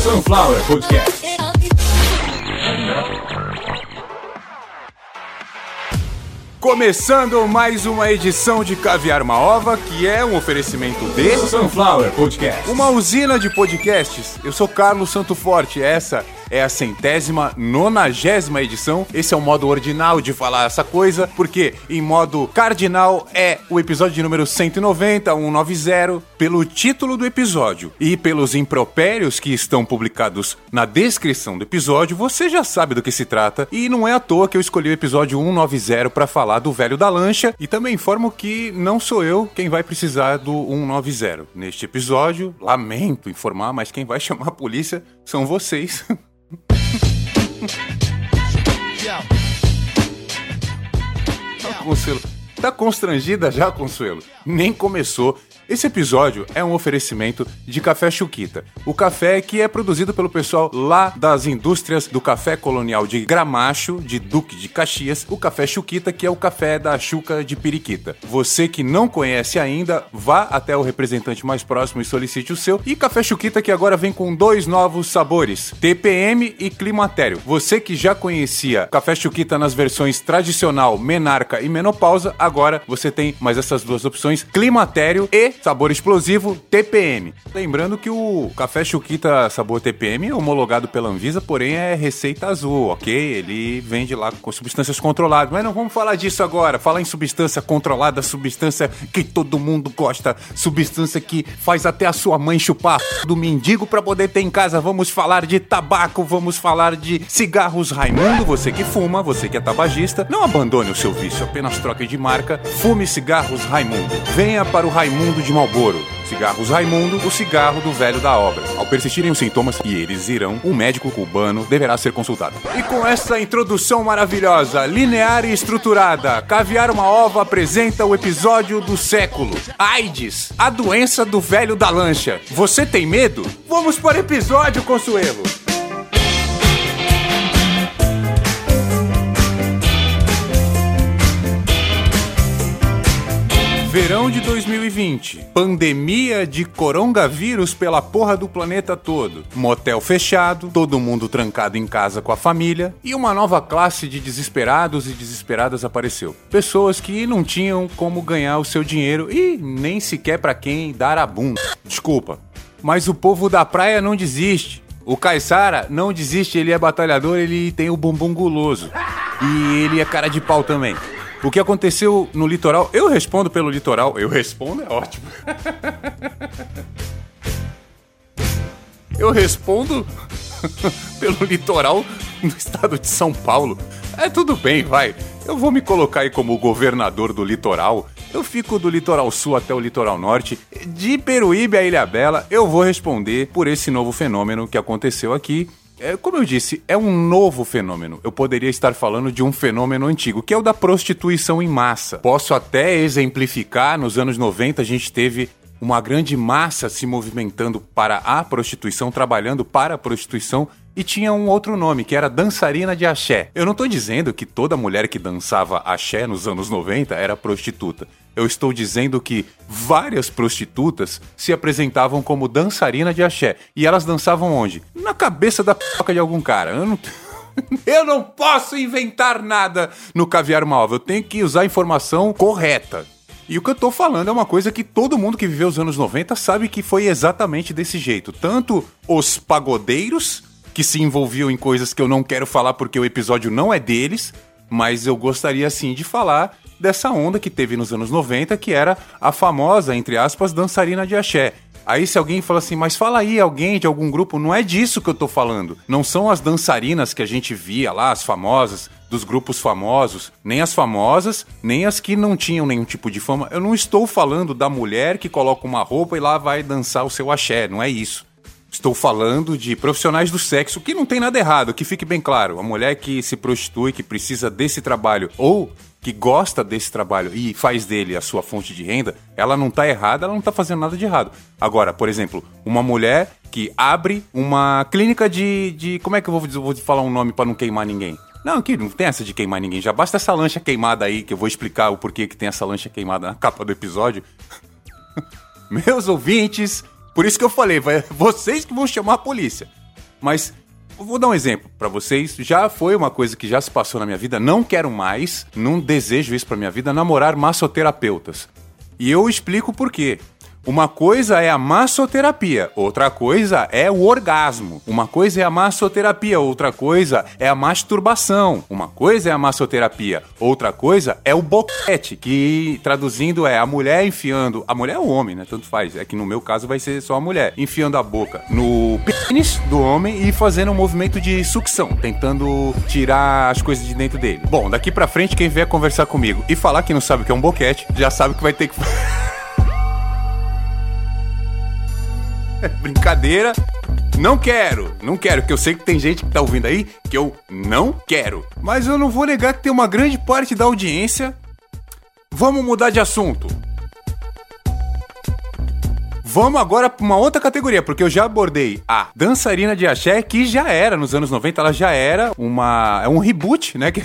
Sunflower Podcast. Começando mais uma edição de Caviar uma Ova, que é um oferecimento de Sunflower Podcast. Uma usina de podcasts. Eu sou Carlos Santo Forte, essa é a centésima, nonagésima edição. Esse é o modo ordinal de falar essa coisa, porque em modo cardinal é o episódio de número 190, 190, pelo título do episódio e pelos impropérios que estão publicados na descrição do episódio, você já sabe do que se trata. E não é à toa que eu escolhi o episódio 190 para falar do velho da lancha e também informo que não sou eu quem vai precisar do 190. Neste episódio, lamento informar, mas quem vai chamar a polícia são vocês. Consuelo. Tá constrangida já, Consuelo? Nem começou. Esse episódio é um oferecimento de Café Chuquita. O café que é produzido pelo pessoal lá das indústrias do café colonial de Gramacho, de Duque de Caxias, o Café Chuquita, que é o café da Chuca de Periquita. Você que não conhece ainda, vá até o representante mais próximo e solicite o seu. E Café Chuquita que agora vem com dois novos sabores, TPM e Climatério. Você que já conhecia Café Chuquita nas versões tradicional, menarca e menopausa, agora você tem mais essas duas opções, Climatério e sabor explosivo TPM. Lembrando que o café Chuquita sabor TPM é homologado pela Anvisa, porém é receita azul, ok? Ele vende lá com substâncias controladas. Mas não vamos falar disso agora. Falar em substância controlada, substância que todo mundo gosta, substância que faz até a sua mãe chupar do mendigo para poder ter em casa. Vamos falar de tabaco, vamos falar de cigarros Raimundo. Você que fuma, você que é tabagista, não abandone o seu vício, apenas troque de marca. Fume cigarros Raimundo. Venha para o Raimundo de de Malboro. Cigarros Raimundo, o cigarro do velho da obra. Ao persistirem os sintomas e eles irão, um médico cubano deverá ser consultado. E com essa introdução maravilhosa, linear e estruturada, Caviar uma Ova apresenta o episódio do século. AIDS, a doença do velho da lancha. Você tem medo? Vamos para o episódio, Consuelo! Verão de 2020. Pandemia de coronavírus pela porra do planeta todo. Motel fechado, todo mundo trancado em casa com a família e uma nova classe de desesperados e desesperadas apareceu. Pessoas que não tinham como ganhar o seu dinheiro e nem sequer para quem dar a bunda. Desculpa, mas o povo da praia não desiste. O Caissara não desiste, ele é batalhador, ele tem o bumbum guloso. E ele é cara de pau também. O que aconteceu no litoral? Eu respondo pelo litoral. Eu respondo é ótimo. Eu respondo pelo litoral no estado de São Paulo. É tudo bem, vai. Eu vou me colocar aí como governador do litoral. Eu fico do litoral sul até o litoral norte, de Peruíbe a Ilha Bela. Eu vou responder por esse novo fenômeno que aconteceu aqui é, como eu disse, é um novo fenômeno. Eu poderia estar falando de um fenômeno antigo, que é o da prostituição em massa. Posso até exemplificar, nos anos 90 a gente teve uma grande massa se movimentando para a prostituição, trabalhando para a prostituição, e tinha um outro nome, que era dançarina de axé. Eu não estou dizendo que toda mulher que dançava axé nos anos 90 era prostituta. Eu estou dizendo que várias prostitutas se apresentavam como dançarina de axé. E elas dançavam onde? Na cabeça da p de algum cara. Eu não. Eu não posso inventar nada no caviar malva. Eu tenho que usar a informação correta. E o que eu tô falando é uma coisa que todo mundo que viveu os anos 90 sabe que foi exatamente desse jeito. Tanto os pagodeiros, que se envolviam em coisas que eu não quero falar porque o episódio não é deles, mas eu gostaria sim de falar dessa onda que teve nos anos 90, que era a famosa, entre aspas, dançarina de axé. Aí se alguém fala assim, mas fala aí alguém de algum grupo, não é disso que eu tô falando. Não são as dançarinas que a gente via lá, as famosas, dos grupos famosos, nem as famosas, nem as que não tinham nenhum tipo de fama. Eu não estou falando da mulher que coloca uma roupa e lá vai dançar o seu axé, não é isso. Estou falando de profissionais do sexo, que não tem nada errado, que fique bem claro. A mulher que se prostitui, que precisa desse trabalho, ou que gosta desse trabalho e faz dele a sua fonte de renda, ela não tá errada, ela não tá fazendo nada de errado. Agora, por exemplo, uma mulher que abre uma clínica de. de como é que eu vou, vou falar um nome para não queimar ninguém? Não, aqui não tem essa de queimar ninguém. Já basta essa lancha queimada aí, que eu vou explicar o porquê que tem essa lancha queimada na capa do episódio. Meus ouvintes, por isso que eu falei, vai, vocês que vão chamar a polícia. Mas vou dar um exemplo para vocês. Já foi uma coisa que já se passou na minha vida. Não quero mais, não desejo isso para minha vida, namorar massoterapeutas. E eu explico por quê. Uma coisa é a massoterapia, outra coisa é o orgasmo. Uma coisa é a massoterapia, outra coisa é a masturbação. Uma coisa é a massoterapia, outra coisa é o boquete, que traduzindo é a mulher enfiando. A mulher é o homem, né? Tanto faz. É que no meu caso vai ser só a mulher. Enfiando a boca no pênis do homem e fazendo um movimento de sucção, tentando tirar as coisas de dentro dele. Bom, daqui pra frente, quem vier conversar comigo e falar que não sabe o que é um boquete, já sabe que vai ter que. Brincadeira. Não quero, não quero, que eu sei que tem gente que tá ouvindo aí que eu não quero. Mas eu não vou negar que tem uma grande parte da audiência. Vamos mudar de assunto. Vamos agora para uma outra categoria, porque eu já abordei a dançarina de axé, que já era, nos anos 90, ela já era uma. É um reboot, né? Que...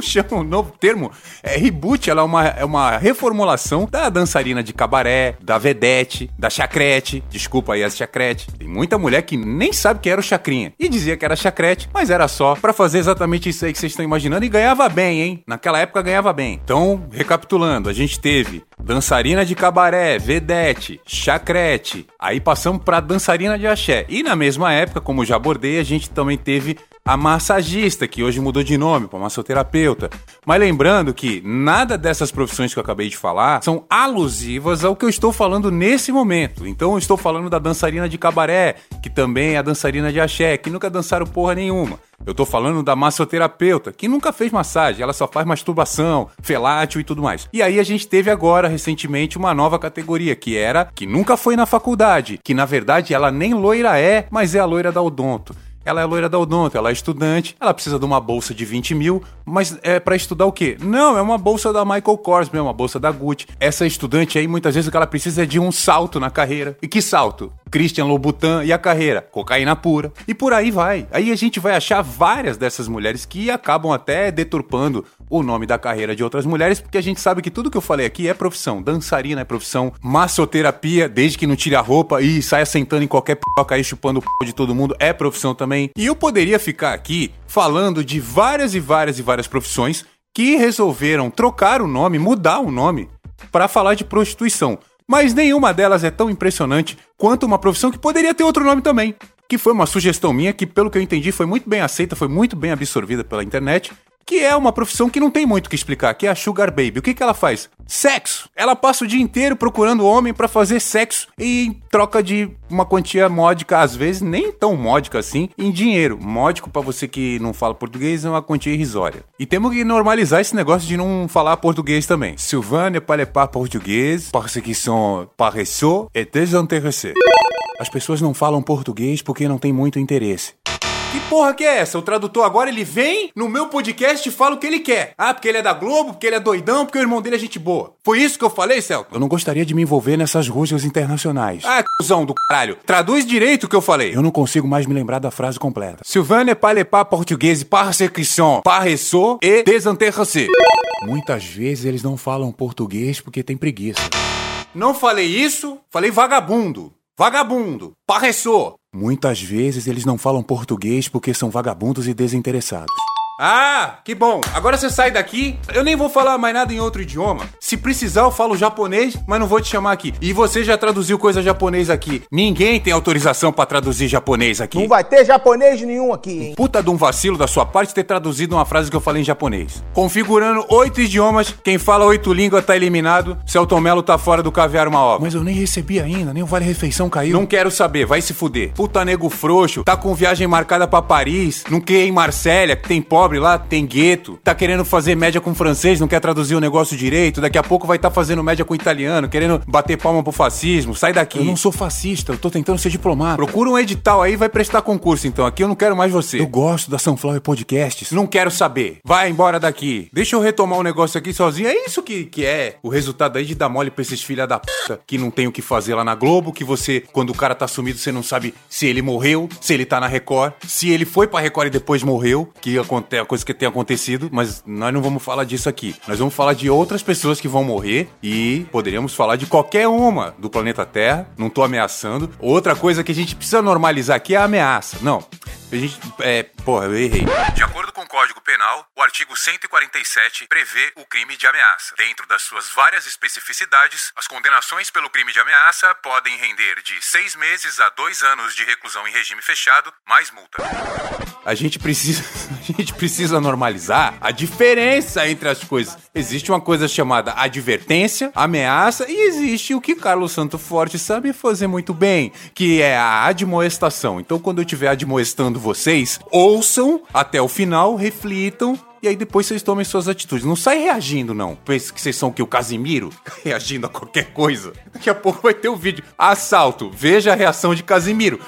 chama um novo termo. É reboot, ela é uma, é uma reformulação da dançarina de cabaré, da vedete, da chacrete. Desculpa aí as chacrete. Tem muita mulher que nem sabe que era o chacrinha. E dizia que era chacrete, mas era só para fazer exatamente isso aí que vocês estão imaginando e ganhava bem, hein? Naquela época ganhava bem. Então, recapitulando, a gente teve dançarina de cabaré, vedete, chacrete. Aí passamos pra dançarina de axé. E na mesma época, como já abordei, a gente também teve a massagista, que hoje mudou de nome para massoterapeuta. Mas lembrando que nada dessas profissões que eu acabei de falar são alusivas ao que eu estou falando nesse momento. Então eu estou falando da dançarina de cabaré, que também é a dançarina de axé, que nunca dançaram porra nenhuma. Eu tô falando da massoterapeuta, que nunca fez massagem, ela só faz masturbação, felátil e tudo mais. E aí a gente teve agora, recentemente, uma nova categoria, que era que nunca foi na faculdade, que na verdade ela nem loira é, mas é a loira da odonto. Ela é loira da odonto, ela é estudante, ela precisa de uma bolsa de 20 mil, mas é para estudar o quê? Não, é uma bolsa da Michael Kors mesmo, uma bolsa da Gucci. Essa estudante aí, muitas vezes o que ela precisa é de um salto na carreira. E que salto? Christian Louboutin e a carreira, cocaína pura. E por aí vai. Aí a gente vai achar várias dessas mulheres que acabam até deturpando o nome da carreira de outras mulheres, porque a gente sabe que tudo que eu falei aqui é profissão. Dançarina é profissão, massoterapia, desde que não tire a roupa e saia sentando em qualquer piroca aí chupando o p de todo mundo, é profissão também. E eu poderia ficar aqui falando de várias e várias e várias profissões que resolveram trocar o nome, mudar o nome, para falar de prostituição mas nenhuma delas é tão impressionante quanto uma profissão que poderia ter outro nome também. Que foi uma sugestão minha que, pelo que eu entendi, foi muito bem aceita, foi muito bem absorvida pela internet que é uma profissão que não tem muito o que explicar, que é a Sugar Baby. O que, que ela faz? Sexo! Ela passa o dia inteiro procurando homem para fazer sexo e em troca de uma quantia módica, às vezes nem tão módica assim, em dinheiro. Módico, para você que não fala português, é uma quantia irrisória. E temos que normalizar esse negócio de não falar português também. Parle pas português parce qu'ils sont paresseux. As pessoas não falam português porque não têm muito interesse. Que porra que é essa? O tradutor agora ele vem no meu podcast e fala o que ele quer. Ah, porque ele é da Globo, porque ele é doidão, porque o irmão dele é gente boa. Foi isso que eu falei, Celto? Eu não gostaria de me envolver nessas rusgas internacionais. Ah, cuzão do caralho. Traduz direito o que eu falei. Eu não consigo mais me lembrar da frase completa. Sylvain pas pas português persecution, paressou e desinteressé. Muitas vezes eles não falam português porque tem preguiça. Não falei isso, falei vagabundo. Vagabundo, parressou. Muitas vezes eles não falam português porque são vagabundos e desinteressados. Ah, que bom. Agora você sai daqui. Eu nem vou falar mais nada em outro idioma. Se precisar, eu falo japonês, mas não vou te chamar aqui. E você já traduziu coisa japonês aqui. Ninguém tem autorização para traduzir japonês aqui. Não vai ter japonês nenhum aqui, hein? Puta de um vacilo da sua parte ter traduzido uma frase que eu falei em japonês. Configurando oito idiomas, quem fala oito línguas tá eliminado. Celton Mello tá fora do caviar uma obra. Mas eu nem recebi ainda, nem o Vale Refeição caiu. Não quero saber, vai se fuder. Puta nego frouxo, tá com viagem marcada para Paris, não quer ir em Marsella, que tem pobre lá, tem gueto, tá querendo fazer média com francês, não quer traduzir o negócio direito, daqui a pouco vai estar tá fazendo média com italiano, querendo bater palma pro fascismo, sai daqui. Eu não sou fascista, eu tô tentando ser diplomata. Procura um edital aí, vai prestar concurso então, aqui eu não quero mais você. Eu gosto da Sunflower Podcasts. Não quero saber. Vai embora daqui. Deixa eu retomar o um negócio aqui sozinho. É isso que, que é o resultado aí de dar mole pra esses filha da puta que não tem o que fazer lá na Globo, que você, quando o cara tá sumido, você não sabe se ele morreu, se ele tá na Record, se ele foi pra Record e depois morreu, que acontece é a coisa que tem acontecido, mas nós não vamos falar disso aqui. Nós vamos falar de outras pessoas que vão morrer e poderíamos falar de qualquer uma do planeta Terra. Não tô ameaçando. Outra coisa que a gente precisa normalizar aqui é a ameaça. Não. A gente. É. Porra, eu errei. De acordo com o Código Penal, o artigo 147 prevê o crime de ameaça. Dentro das suas várias especificidades, as condenações pelo crime de ameaça podem render de seis meses a dois anos de reclusão em regime fechado, mais multa. A gente precisa, a gente precisa normalizar a diferença entre as coisas. Existe uma coisa chamada advertência, ameaça e existe o que Carlos Santo Forte sabe fazer muito bem, que é a admoestação. Então, quando eu estiver admoestando vocês, ouçam até o final, reflitam e aí depois vocês tomem suas atitudes. Não sai reagindo, não. Pensa que vocês são o que? O Casimiro? Reagindo a qualquer coisa. Daqui a pouco vai ter o um vídeo. Assalto. Veja a reação de Casimiro.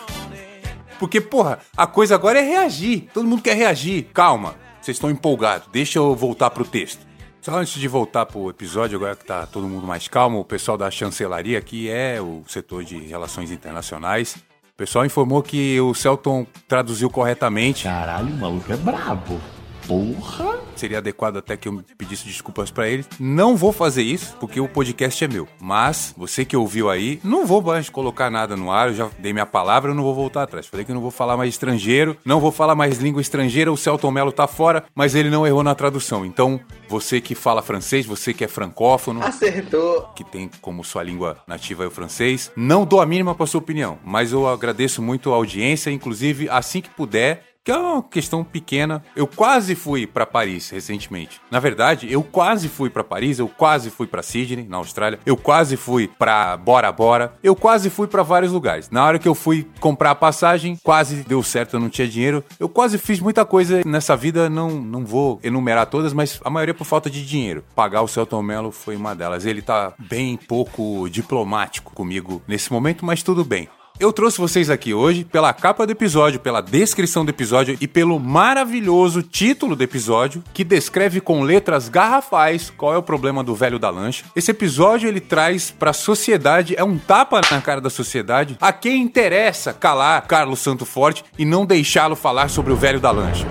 Porque, porra, a coisa agora é reagir. Todo mundo quer reagir. Calma. Vocês estão empolgados. Deixa eu voltar pro texto. Só antes de voltar pro episódio, agora que tá todo mundo mais calmo, o pessoal da chancelaria, que é o setor de relações internacionais, o pessoal informou que o Celton traduziu corretamente. Caralho, o maluco é brabo. Porra! Seria adequado até que eu pedisse desculpas para ele. Não vou fazer isso, porque o podcast é meu. Mas, você que ouviu aí, não vou mais colocar nada no ar. Eu já dei minha palavra, eu não vou voltar atrás. Falei que não vou falar mais estrangeiro, não vou falar mais língua estrangeira. O Celton Mello tá fora, mas ele não errou na tradução. Então, você que fala francês, você que é francófono. Acertou! Que tem como sua língua nativa o francês. Não dou a mínima para sua opinião, mas eu agradeço muito a audiência. Inclusive, assim que puder, que é uma questão pequena. Eu quase fui para Paris recentemente. Na verdade, eu quase fui para Paris, eu quase fui para Sydney, na Austrália, eu quase fui para Bora Bora, eu quase fui para vários lugares. Na hora que eu fui comprar a passagem, quase deu certo, eu não tinha dinheiro. Eu quase fiz muita coisa nessa vida, não, não vou enumerar todas, mas a maioria por falta de dinheiro. Pagar o Celton Mello foi uma delas. Ele tá bem pouco diplomático comigo nesse momento, mas tudo bem. Eu trouxe vocês aqui hoje pela capa do episódio, pela descrição do episódio e pelo maravilhoso título do episódio que descreve com letras garrafais qual é o problema do velho da lancha. Esse episódio ele traz para a sociedade é um tapa na cara da sociedade a quem interessa calar Carlos Santo Forte e não deixá-lo falar sobre o velho da lancha.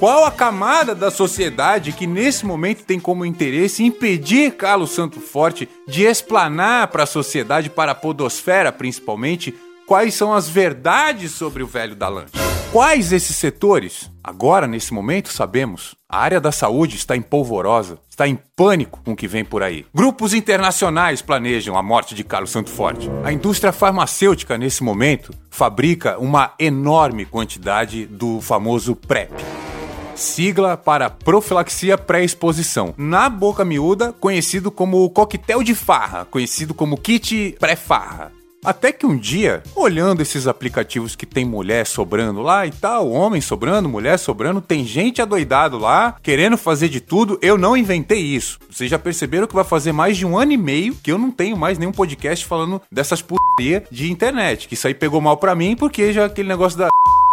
Qual a camada da sociedade que nesse momento tem como interesse impedir Carlos Santo Forte de explanar para a sociedade, para a podosfera principalmente, quais são as verdades sobre o velho da? Quais esses setores? Agora, nesse momento, sabemos. A área da saúde está em polvorosa, está em pânico com o que vem por aí. Grupos internacionais planejam a morte de Carlos Santo Forte. A indústria farmacêutica, nesse momento, fabrica uma enorme quantidade do famoso PrEP sigla para profilaxia pré-exposição. Na boca miúda, conhecido como coquetel de farra, conhecido como kit pré-farra. Até que um dia, olhando esses aplicativos que tem mulher sobrando lá e tal, homem sobrando, mulher sobrando, tem gente adoidado lá, querendo fazer de tudo, eu não inventei isso. Vocês já perceberam que vai fazer mais de um ano e meio que eu não tenho mais nenhum podcast falando dessas putaria de internet. Que isso aí pegou mal pra mim porque já aquele negócio da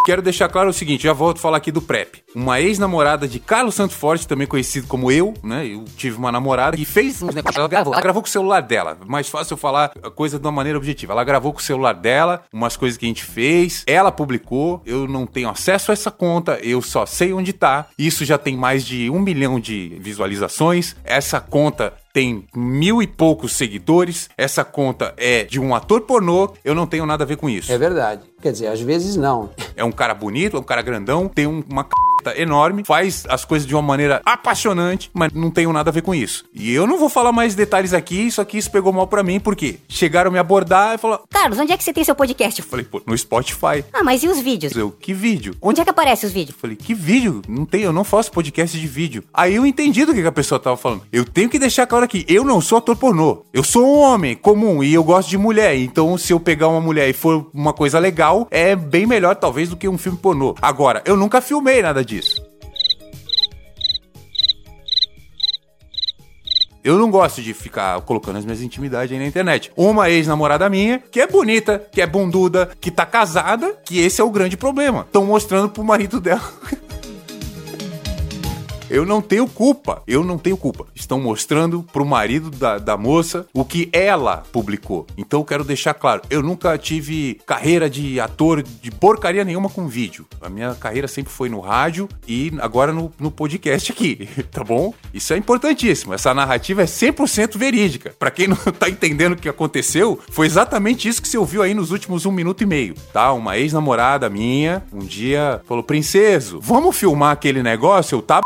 quero deixar claro o seguinte, já volto a falar aqui do PrEP. Uma ex-namorada de Carlos Santo Forte, também conhecido como eu, né? Eu tive uma namorada que fez uns negócios. Ela gravou, ela gravou com o celular dela. Mais fácil eu falar a coisa de uma maneira objetiva. Ela gravou com o celular dela, umas coisas que a gente fez. Ela publicou. Eu não tenho acesso a essa conta, eu só sei onde tá. Isso já tem mais de um milhão de visualizações. Essa conta tem mil e poucos seguidores, essa conta é de um ator pornô, eu não tenho nada a ver com isso. É verdade. Quer dizer, às vezes não. É um cara bonito, é um cara grandão, tem uma c... enorme, faz as coisas de uma maneira apaixonante, mas não tenho nada a ver com isso. E eu não vou falar mais detalhes aqui, isso aqui isso pegou mal pra mim, porque chegaram a me abordar e falaram: Carlos, onde é que você tem seu podcast? Eu falei, pô, no Spotify. Ah, mas e os vídeos? Eu, que vídeo? Onde é que aparece os vídeos? Eu falei, que vídeo? Não tem, eu não faço podcast de vídeo. Aí eu entendi do que a pessoa tava falando. Eu tenho que deixar claro aqui, eu não sou ator pornô. Eu sou um homem comum e eu gosto de mulher. Então, se eu pegar uma mulher e for uma coisa legal, é bem melhor, talvez, do que um filme pornô. Agora, eu nunca filmei nada disso. Eu não gosto de ficar colocando as minhas intimidades aí na internet. Uma ex-namorada minha, que é bonita, que é bunduda, que tá casada, que esse é o grande problema. Estão mostrando pro marido dela Eu não tenho culpa. Eu não tenho culpa. Estão mostrando pro marido da, da moça o que ela publicou. Então eu quero deixar claro, eu nunca tive carreira de ator de porcaria nenhuma com vídeo. A minha carreira sempre foi no rádio e agora no, no podcast aqui, tá bom? Isso é importantíssimo. Essa narrativa é 100% verídica. Pra quem não tá entendendo o que aconteceu, foi exatamente isso que você ouviu aí nos últimos um minuto e meio, tá? Uma ex-namorada minha, um dia, falou, princeso, vamos filmar aquele negócio? Eu tá...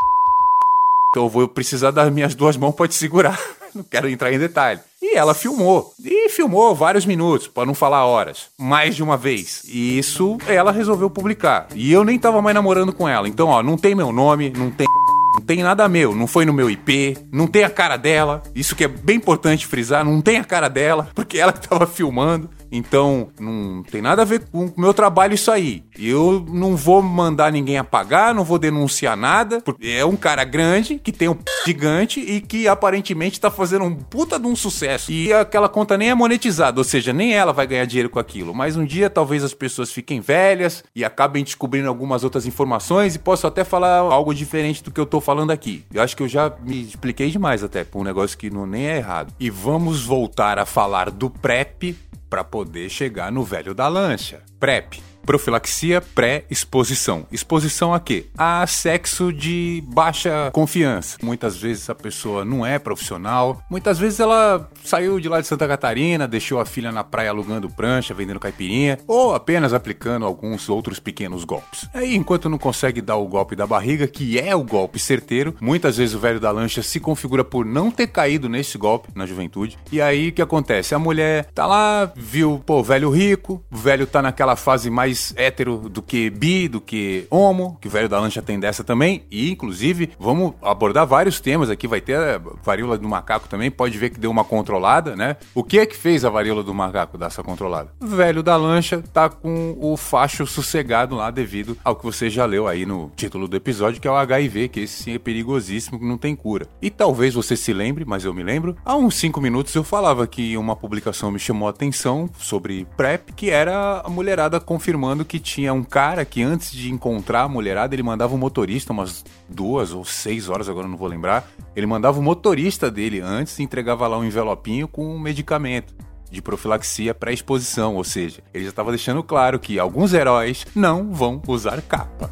Então eu vou precisar das minhas duas mãos pra te segurar. Não quero entrar em detalhe. E ela filmou. E filmou vários minutos, para não falar horas. Mais de uma vez. E isso ela resolveu publicar. E eu nem tava mais namorando com ela. Então, ó, não tem meu nome, não tem. Não tem nada meu, não foi no meu IP, não tem a cara dela. Isso que é bem importante frisar, não tem a cara dela, porque ela que tava filmando. Então, não tem nada a ver com o meu trabalho isso aí. Eu não vou mandar ninguém apagar, não vou denunciar nada, porque é um cara grande, que tem um p gigante e que aparentemente tá fazendo um puta de um sucesso. E aquela conta nem é monetizada, ou seja, nem ela vai ganhar dinheiro com aquilo. Mas um dia talvez as pessoas fiquem velhas e acabem descobrindo algumas outras informações e posso até falar algo diferente do que eu tô falando aqui. Eu acho que eu já me expliquei demais até, por um negócio que não nem é errado. E vamos voltar a falar do PrEP para poder chegar no velho da lancha. PrEP. Profilaxia pré-exposição. Exposição a quê? A sexo de baixa confiança. Muitas vezes a pessoa não é profissional, muitas vezes ela saiu de lá de Santa Catarina, deixou a filha na praia alugando prancha, vendendo caipirinha, ou apenas aplicando alguns outros pequenos golpes. Aí, enquanto não consegue dar o golpe da barriga, que é o golpe certeiro, muitas vezes o velho da lancha se configura por não ter caído nesse golpe na juventude. E aí o que acontece? A mulher tá lá, viu, pô, velho rico, o velho tá naquela fase mais mais hétero do que bi, do que homo, que o velho da lancha tem dessa também. E, inclusive, vamos abordar vários temas aqui. Vai ter a varíola do macaco também. Pode ver que deu uma controlada, né? O que é que fez a varíola do macaco dar essa controlada? O velho da lancha tá com o facho sossegado lá devido ao que você já leu aí no título do episódio, que é o HIV, que esse sim é perigosíssimo, que não tem cura. E talvez você se lembre, mas eu me lembro, há uns 5 minutos eu falava que uma publicação me chamou a atenção sobre PrEP, que era a mulherada confirmando afirmando que tinha um cara que antes de encontrar a mulherada, ele mandava um motorista umas duas ou seis horas, agora não vou lembrar. Ele mandava o motorista dele antes e entregava lá um envelopinho com um medicamento de profilaxia pré-exposição, ou seja, ele já estava deixando claro que alguns heróis não vão usar capa.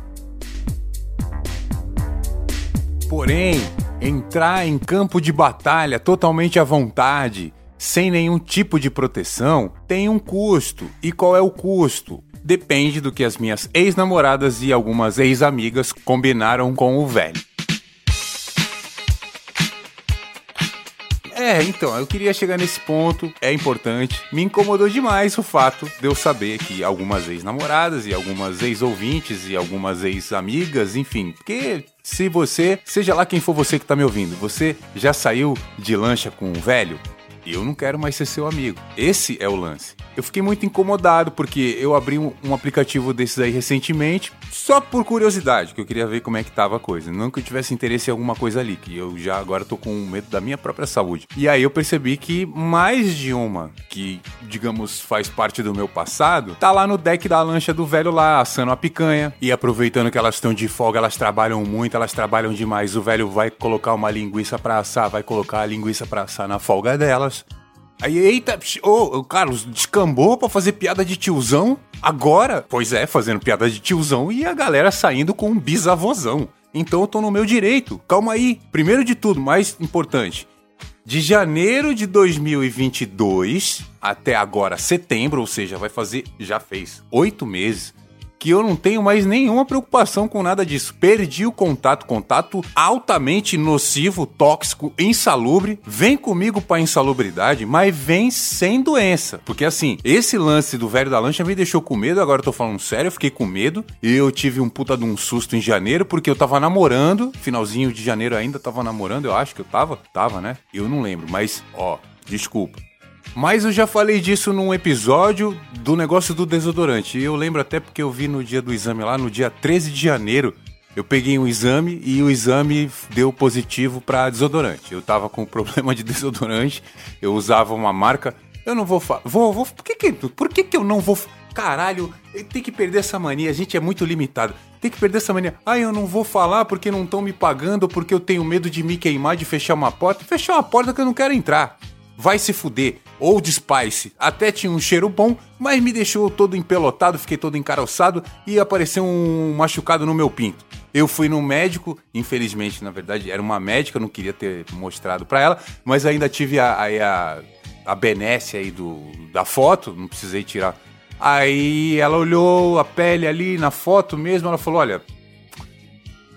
Porém, entrar em campo de batalha totalmente à vontade, sem nenhum tipo de proteção, tem um custo. E qual é o custo? Depende do que as minhas ex-namoradas e algumas ex-amigas combinaram com o velho. É, então, eu queria chegar nesse ponto, é importante. Me incomodou demais o fato de eu saber que algumas ex-namoradas e algumas ex-ouvintes e algumas ex-amigas, enfim, porque se você, seja lá quem for você que tá me ouvindo, você já saiu de lancha com o velho? Eu não quero mais ser seu amigo. Esse é o lance. Eu fiquei muito incomodado porque eu abri um, um, aplicativo desses aí recentemente, só por curiosidade, que eu queria ver como é que tava a coisa. Não que eu tivesse interesse em alguma coisa ali, que eu já agora tô com medo da minha própria saúde. E aí eu percebi que mais de uma que, digamos, faz parte do meu passado, tá lá no deck da lancha do velho lá, assando a picanha. E aproveitando que elas estão de folga, elas trabalham muito, elas trabalham demais. O velho vai colocar uma linguiça pra assar, vai colocar a linguiça pra assar na folga delas. Aí, eita, ô, oh, Carlos, descambou pra fazer piada de tiozão? Agora? Pois é, fazendo piada de tiozão e a galera saindo com um bisavozão. Então eu tô no meu direito. Calma aí. Primeiro de tudo, mais importante. De janeiro de 2022 até agora setembro, ou seja, vai fazer, já fez oito meses que eu não tenho mais nenhuma preocupação com nada disso. Perdi o contato, contato altamente nocivo, tóxico, insalubre. Vem comigo pra insalubridade, mas vem sem doença. Porque assim, esse lance do velho da lancha me deixou com medo, agora eu tô falando sério, eu fiquei com medo. Eu tive um puta de um susto em janeiro, porque eu tava namorando, finalzinho de janeiro ainda tava namorando, eu acho que eu tava, tava, né? Eu não lembro, mas ó, desculpa. Mas eu já falei disso num episódio do negócio do desodorante. E eu lembro até porque eu vi no dia do exame lá, no dia 13 de janeiro, eu peguei um exame e o exame deu positivo para desodorante. Eu tava com problema de desodorante, eu usava uma marca. Eu não vou falar. Vou, vou. Por que que, por que que eu não vou. Caralho, tem que perder essa mania. A gente é muito limitado. Tem que perder essa mania. Ah, eu não vou falar porque não estão me pagando, porque eu tenho medo de me queimar, de fechar uma porta. Fechar uma porta que eu não quero entrar. Vai se fuder. Old Spice. Até tinha um cheiro bom, mas me deixou todo empelotado, fiquei todo encaroçado e apareceu um machucado no meu pinto. Eu fui no médico, infelizmente, na verdade, era uma médica, não queria ter mostrado pra ela, mas ainda tive a, a, a benesse aí do, da foto, não precisei tirar. Aí ela olhou a pele ali na foto mesmo, ela falou: olha,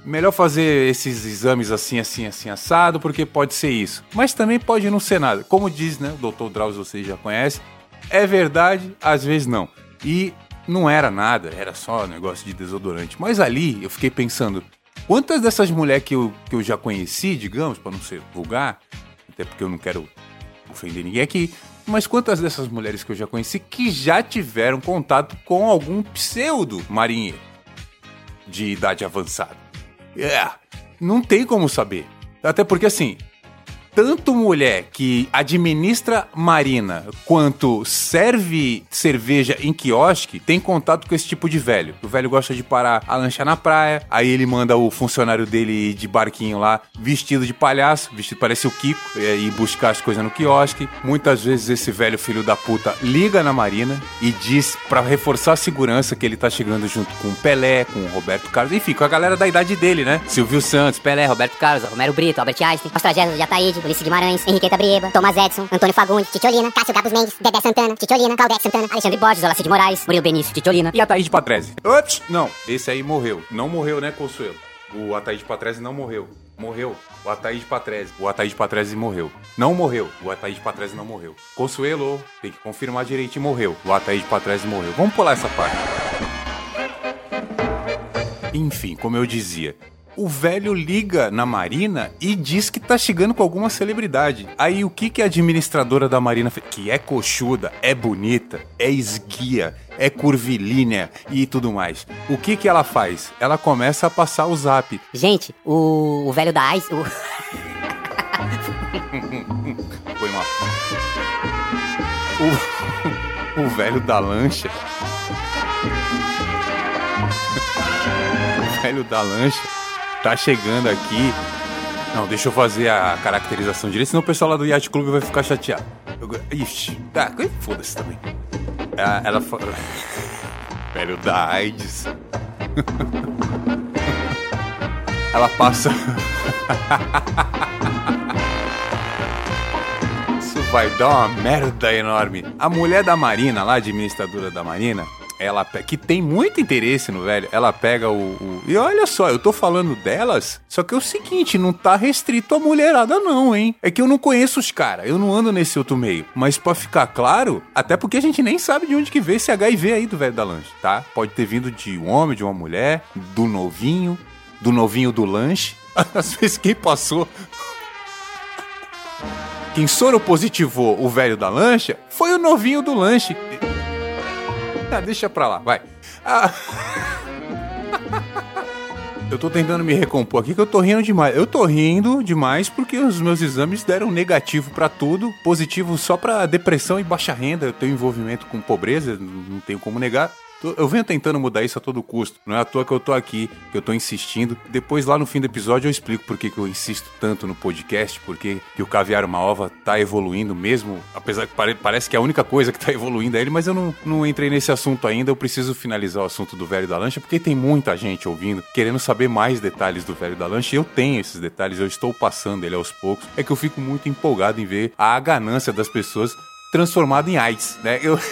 melhor fazer esses exames assim, assim, assim, assado, porque pode ser isso. Mas também pode não ser nada. Como diz, né, o Dr. Drauzio, vocês já conhecem, é verdade, às vezes não. E não era nada, era só negócio de desodorante. Mas ali eu fiquei pensando, quantas dessas mulheres que eu, que eu já conheci, digamos, para não ser vulgar, até porque eu não quero ofender ninguém aqui, mas quantas dessas mulheres que eu já conheci que já tiveram contato com algum pseudo marinheiro de idade avançada? É, não tem como saber. Até porque assim, tanto mulher que administra marina quanto serve cerveja em quiosque tem contato com esse tipo de velho. O velho gosta de parar a lancha na praia, aí ele manda o funcionário dele de barquinho lá vestido de palhaço, vestido parece o Kiko, e buscar as coisas no quiosque. Muitas vezes esse velho filho da puta liga na marina e diz para reforçar a segurança que ele tá chegando junto com o Pelé, com o Roberto Carlos, enfim, com a galera da idade dele, né? Silvio Santos, Pelé, Roberto Carlos, Romero Brito, Albert Einstein, Os tragédias de Ulisses Guimarães, Henriqueta Brieba, Thomas Edison, Antônio Fagundes, Titiolina, Cássio Gabos Mendes, Dedé Santana, Titiolina, Claudete Santana, Alexandre Borges, Olacide Moraes, Murilo Benício, Titiolina. e Ataíde Patrese. Ops! Não, esse aí morreu. Não morreu, né, Consuelo? O Ataíde Patrese não morreu. Morreu. O Ataíde Patrese. O Ataíde Patrese morreu. Não morreu. O Ataíde Patrese não morreu. Consuelo, tem que confirmar direitinho, morreu. O Ataíde Patrese morreu. Vamos pular essa parte. Enfim, como eu dizia, o velho liga na Marina e diz que tá chegando com alguma celebridade. Aí o que, que a administradora da Marina fez? Que é coxuda, é bonita, é esguia, é curvilínea e tudo mais. O que que ela faz? Ela começa a passar o zap. Gente, o, o velho da Ice. O... Foi mal. O, o velho da lancha. O velho da lancha tá chegando aqui. Não, deixa eu fazer a caracterização direito, senão o pessoal lá do Yacht Club vai ficar chateado. Eu- Ixi, tá, foda-se também. Ela, ela fa- Velho da AIDS. Ela passa. Isso vai dar uma merda enorme. A mulher da Marina, lá, administradora da Marina, ela que tem muito interesse no velho, ela pega o, o- E olha só, eu tô falando delas, só que é o seguinte, não tá restrito a mulherada, não, hein? É que eu não conheço os caras, eu não ando nesse outro meio. Mas pra ficar claro, até porque a gente nem sabe de onde que veio esse HIV aí do velho da lanche, tá? Pode ter vindo de um homem, de uma mulher, do novinho, do novinho do lanche. Às vezes quem passou quem soro positivou o velho da lancha foi o novinho do lanche. Ah, deixa pra lá, vai. Ah. Eu tô tentando me recompor aqui que eu tô rindo demais. Eu tô rindo demais porque os meus exames deram negativo pra tudo, positivo só pra depressão e baixa renda. Eu tenho envolvimento com pobreza, não tenho como negar. Eu venho tentando mudar isso a todo custo. Não é à toa que eu tô aqui, que eu tô insistindo. Depois, lá no fim do episódio, eu explico por que, que eu insisto tanto no podcast, porque que o Caviar Uma Ova tá evoluindo mesmo, apesar que pare- parece que é a única coisa que tá evoluindo é ele, mas eu não, não entrei nesse assunto ainda. Eu preciso finalizar o assunto do Velho da Lancha, porque tem muita gente ouvindo, querendo saber mais detalhes do Velho da Lancha. E eu tenho esses detalhes, eu estou passando ele aos poucos. É que eu fico muito empolgado em ver a ganância das pessoas transformada em AIDS, né? Eu...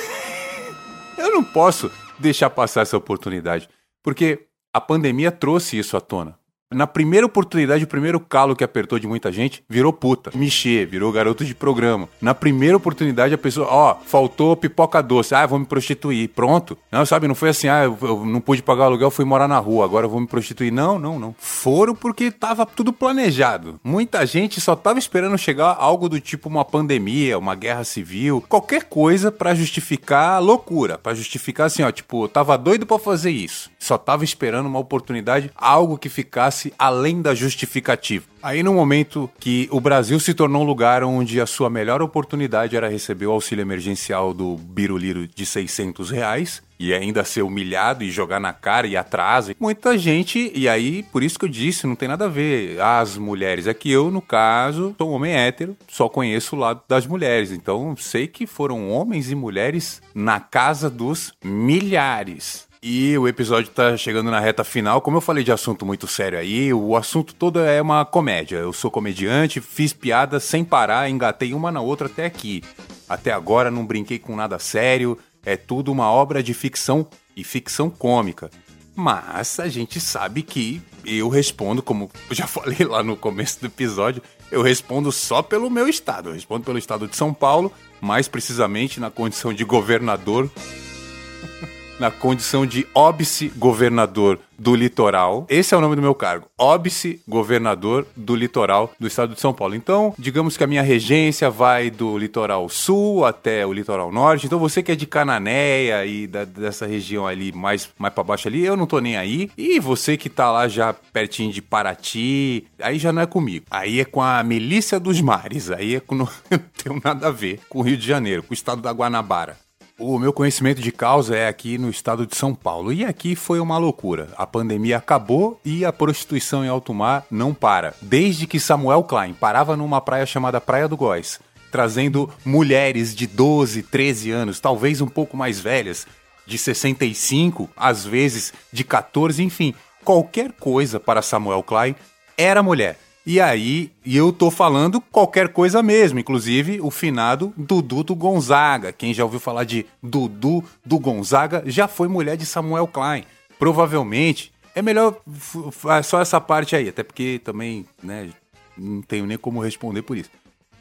Eu não posso deixar passar essa oportunidade, porque a pandemia trouxe isso à tona. Na primeira oportunidade, o primeiro calo que apertou de muita gente virou puta. Michê, virou garoto de programa. Na primeira oportunidade, a pessoa, ó, faltou pipoca doce. Ah, vou me prostituir. Pronto. Não, sabe, não foi assim, ah, eu, não pude pagar o aluguel, fui morar na rua, agora eu vou me prostituir. Não, não, não. Foram porque tava tudo planejado. Muita gente só tava esperando chegar algo do tipo uma pandemia, uma guerra civil, qualquer coisa pra justificar a loucura, Pra justificar assim, ó, tipo, eu tava doido pra fazer isso. Só tava esperando uma oportunidade, algo que ficasse levasse além da justificativa. Aí no momento que o Brasil se tornou um lugar onde a sua melhor oportunidade era receber o auxílio emergencial do Biruliro de 600 reais, e ainda ser humilhado e jogar na cara e atrás. Muita gente, e aí, por isso que eu disse, não tem nada a ver as mulheres. É que eu, no caso, sou um homem hétero, só conheço o lado das mulheres. Então, sei que foram homens e mulheres na casa dos milhares. E o episódio tá chegando na reta final. Como eu falei de assunto muito sério aí, o assunto todo é uma comédia. Eu sou comediante, fiz piada sem parar, engatei uma na outra até aqui. Até agora não brinquei com nada sério, é tudo uma obra de ficção e ficção cômica. Mas a gente sabe que eu respondo, como eu já falei lá no começo do episódio, eu respondo só pelo meu estado. Eu respondo pelo estado de São Paulo, mais precisamente na condição de governador na condição de óbice governador do litoral. Esse é o nome do meu cargo, óbice governador do litoral do estado de São Paulo. Então, digamos que a minha regência vai do litoral sul até o litoral norte. Então, você que é de Cananéia e da, dessa região ali mais, mais para baixo ali, eu não tô nem aí. E você que tá lá já pertinho de Paraty, aí já não é comigo. Aí é com a Milícia dos Mares. Aí é com não, tem nada a ver com o Rio de Janeiro, com o estado da Guanabara. O meu conhecimento de causa é aqui no estado de São Paulo. E aqui foi uma loucura. A pandemia acabou e a prostituição em alto mar não para. Desde que Samuel Klein parava numa praia chamada Praia do Góis, trazendo mulheres de 12, 13 anos, talvez um pouco mais velhas, de 65, às vezes de 14, enfim, qualquer coisa para Samuel Klein era mulher. E aí, e eu tô falando qualquer coisa mesmo, inclusive o finado Dudu do Gonzaga. Quem já ouviu falar de Dudu do Gonzaga já foi mulher de Samuel Klein. Provavelmente é melhor só essa parte aí, até porque também, né, não tenho nem como responder por isso.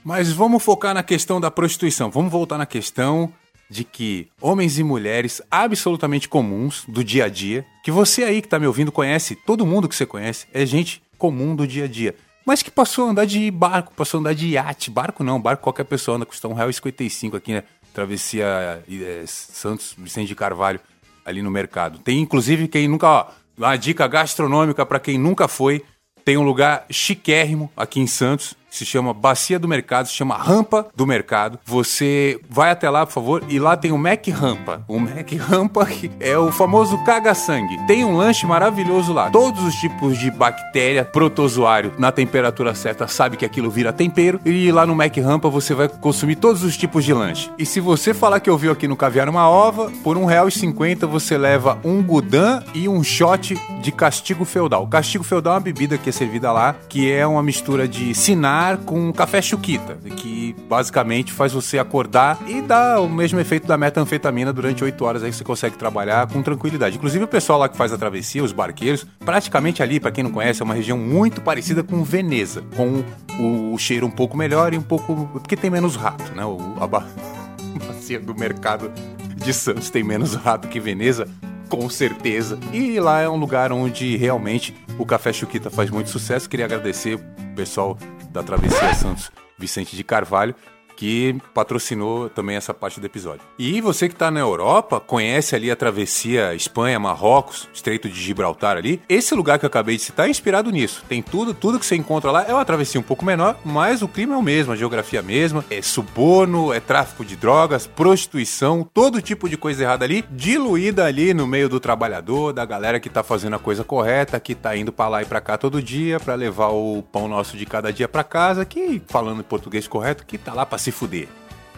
Mas vamos focar na questão da prostituição. Vamos voltar na questão de que homens e mulheres absolutamente comuns do dia a dia, que você aí que tá me ouvindo conhece, todo mundo que você conhece, é gente comum do dia a dia mas que passou a andar de barco, passou a andar de iate. Barco não, barco qualquer pessoa anda, custa R$1,55 aqui, né? Travessia é, Santos Vicente de Carvalho, ali no mercado. Tem inclusive quem nunca. Ó, uma dica gastronômica para quem nunca foi: tem um lugar chiquérrimo aqui em Santos, se chama Bacia do Mercado, se chama Rampa do Mercado. Você vai até lá, por favor, e lá tem o Mac Rampa. O Mac Rampa é o famoso caga-sangue. Tem um lanche maravilhoso lá. Todos os tipos de bactéria, protozoário na temperatura certa, sabe que aquilo vira tempero. E lá no Mac Rampa você vai consumir todos os tipos de lanche. E se você falar que ouviu aqui no Caviar uma Ova, por R$1,50 você leva um gudan e um shot de castigo feudal. Castigo feudal é uma bebida que é servida lá, que é uma mistura de sinar com café chuquita, que basicamente faz você acordar e dá o mesmo efeito da metanfetamina durante 8 horas aí você consegue trabalhar com tranquilidade. Inclusive o pessoal lá que faz a travessia, os barqueiros, praticamente ali, para quem não conhece, é uma região muito parecida com Veneza, com o, o cheiro um pouco melhor e um pouco porque tem menos rato, né? O, a bacia do mercado de Santos tem menos rato que Veneza, com certeza. E lá é um lugar onde realmente o Café Chuquita faz muito sucesso. Queria agradecer o pessoal da Travessia Santos Vicente de Carvalho que patrocinou também essa parte do episódio. E você que está na Europa, conhece ali a travessia Espanha, Marrocos, Estreito de Gibraltar ali. Esse lugar que eu acabei de citar é inspirado nisso. Tem tudo, tudo que você encontra lá é uma travessia um pouco menor, mas o clima é o mesmo, a geografia é a mesma, é suborno, é tráfico de drogas, prostituição, todo tipo de coisa errada ali, diluída ali no meio do trabalhador, da galera que tá fazendo a coisa correta, que tá indo para lá e para cá todo dia para levar o pão nosso de cada dia para casa, que falando em português correto, que tá lá para se se fuder.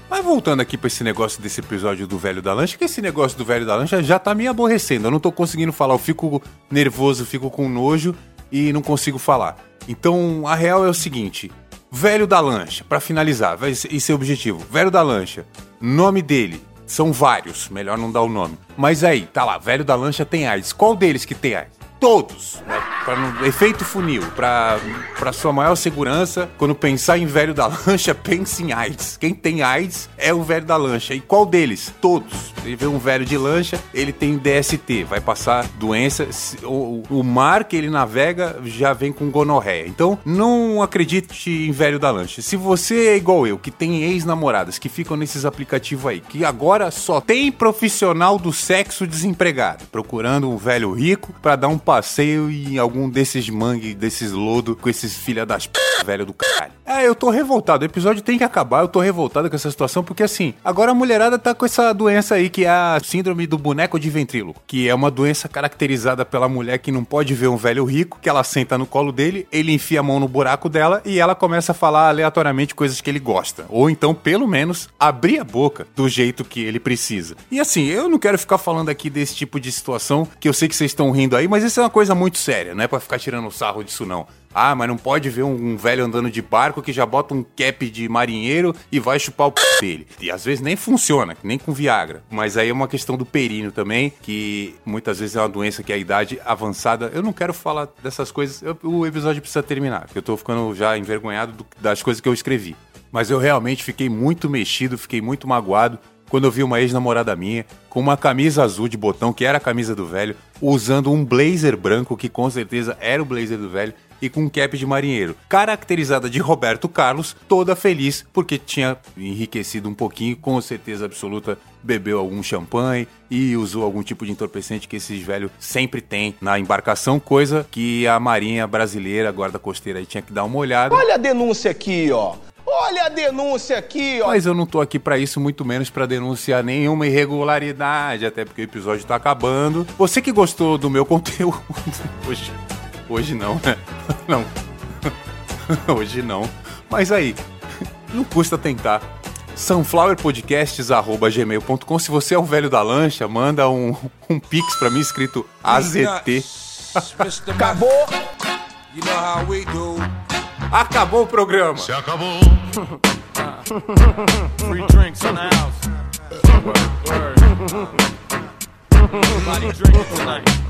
Mas voltando aqui para esse negócio desse episódio do velho da lancha, que esse negócio do velho da lancha já tá me aborrecendo. Eu não tô conseguindo falar, eu fico nervoso, fico com nojo e não consigo falar. Então, a real é o seguinte: velho da lancha, para finalizar, esse é o objetivo. Velho da lancha, nome dele, são vários, melhor não dar o nome. Mas aí, tá lá, velho da lancha tem AIDS. Qual deles que tem AIDS? todos, né? Para efeito funil, para sua maior segurança, quando pensar em velho da lancha, pense em AIDS. Quem tem AIDS é o velho da lancha. E qual deles? Todos. Ele vê um velho de lancha, ele tem DST, vai passar doença. O, o mar que ele navega já vem com gonorreia. Então, não acredite em velho da lancha. Se você é igual eu, que tem ex-namoradas que ficam nesses aplicativos aí, que agora só tem profissional do sexo desempregado, procurando um velho rico para dar um passeio em algum desses mangue, desses lodo, com esses filha das p... velho do caralho. É, eu tô revoltado. O episódio tem que acabar. Eu tô revoltado com essa situação, porque assim, agora a mulherada tá com essa doença aí que é a síndrome do boneco de ventríloco, que é uma doença caracterizada pela mulher que não pode ver um velho rico, que ela senta no colo dele, ele enfia a mão no buraco dela e ela começa a falar aleatoriamente coisas que ele gosta. Ou então, pelo menos, abrir a boca do jeito que ele precisa. E assim, eu não quero ficar falando aqui desse tipo de situação, que eu sei que vocês estão rindo aí, mas isso é uma coisa muito séria, não é pra ficar tirando sarro disso não. Ah, mas não pode ver um, velho andando de barco que já bota um cap de marinheiro e vai chupar o p dele. E às vezes nem funciona, nem com Viagra. Mas aí é uma questão do períneo também, que muitas vezes é uma doença que a idade avançada. Eu não quero falar dessas coisas, eu- o episódio precisa terminar, porque eu tô ficando já envergonhado do- das coisas que eu escrevi. Mas eu realmente fiquei muito mexido, fiquei muito magoado quando eu vi uma ex-namorada minha com uma camisa azul de botão, que era a camisa do velho, usando um blazer branco, que com certeza era o blazer do velho, e com um cap de marinheiro, caracterizada de Roberto Carlos, toda feliz porque tinha enriquecido um pouquinho, com certeza absoluta, bebeu algum champanhe e usou algum tipo de entorpecente que esses velhos sempre têm na embarcação, coisa que a Marinha Brasileira, a guarda costeira aí tinha que dar uma olhada. Olha a denúncia aqui, ó. Olha a denúncia aqui, ó. Mas eu não tô aqui pra isso, muito menos pra denunciar nenhuma irregularidade, até porque o episódio tá acabando. Você que gostou do meu conteúdo. Hoje, hoje não, né? Não. Hoje não. Mas aí, não custa tentar. sunflowerpodcasts.gmail.com Se você é o velho da lancha, manda um, um pix pra mim escrito AZT. Acabou. You know how we do. Acabou o programa. Free drinks in the house.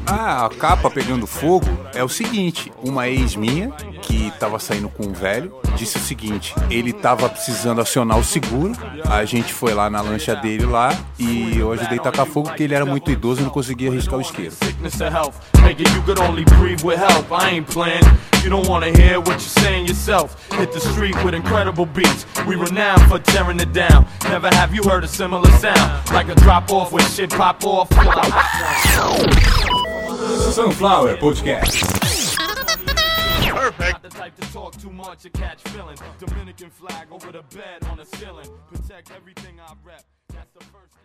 Ah, a capa pegando fogo é o seguinte: uma ex minha, que tava saindo com um velho, disse o seguinte: ele tava precisando acionar o seguro. A gente foi lá na lancha dele lá e eu ajudei a tacar fogo porque ele era muito idoso e não conseguia riscar o isqueiro. Sickness or health. Nigga, you could only breathe with help. I ain't playing. You don't wanna hear what you're saying yourself. Hit the street with incredible beats. We renowned for tearing it down. Never have you heard a similar sound. Like a drop off when shit pop off. Sunflower Podcast. Not the type to talk too much or catch feelings. Dominican flag over the bed on the ceiling. Protect everything I rep. That's the first.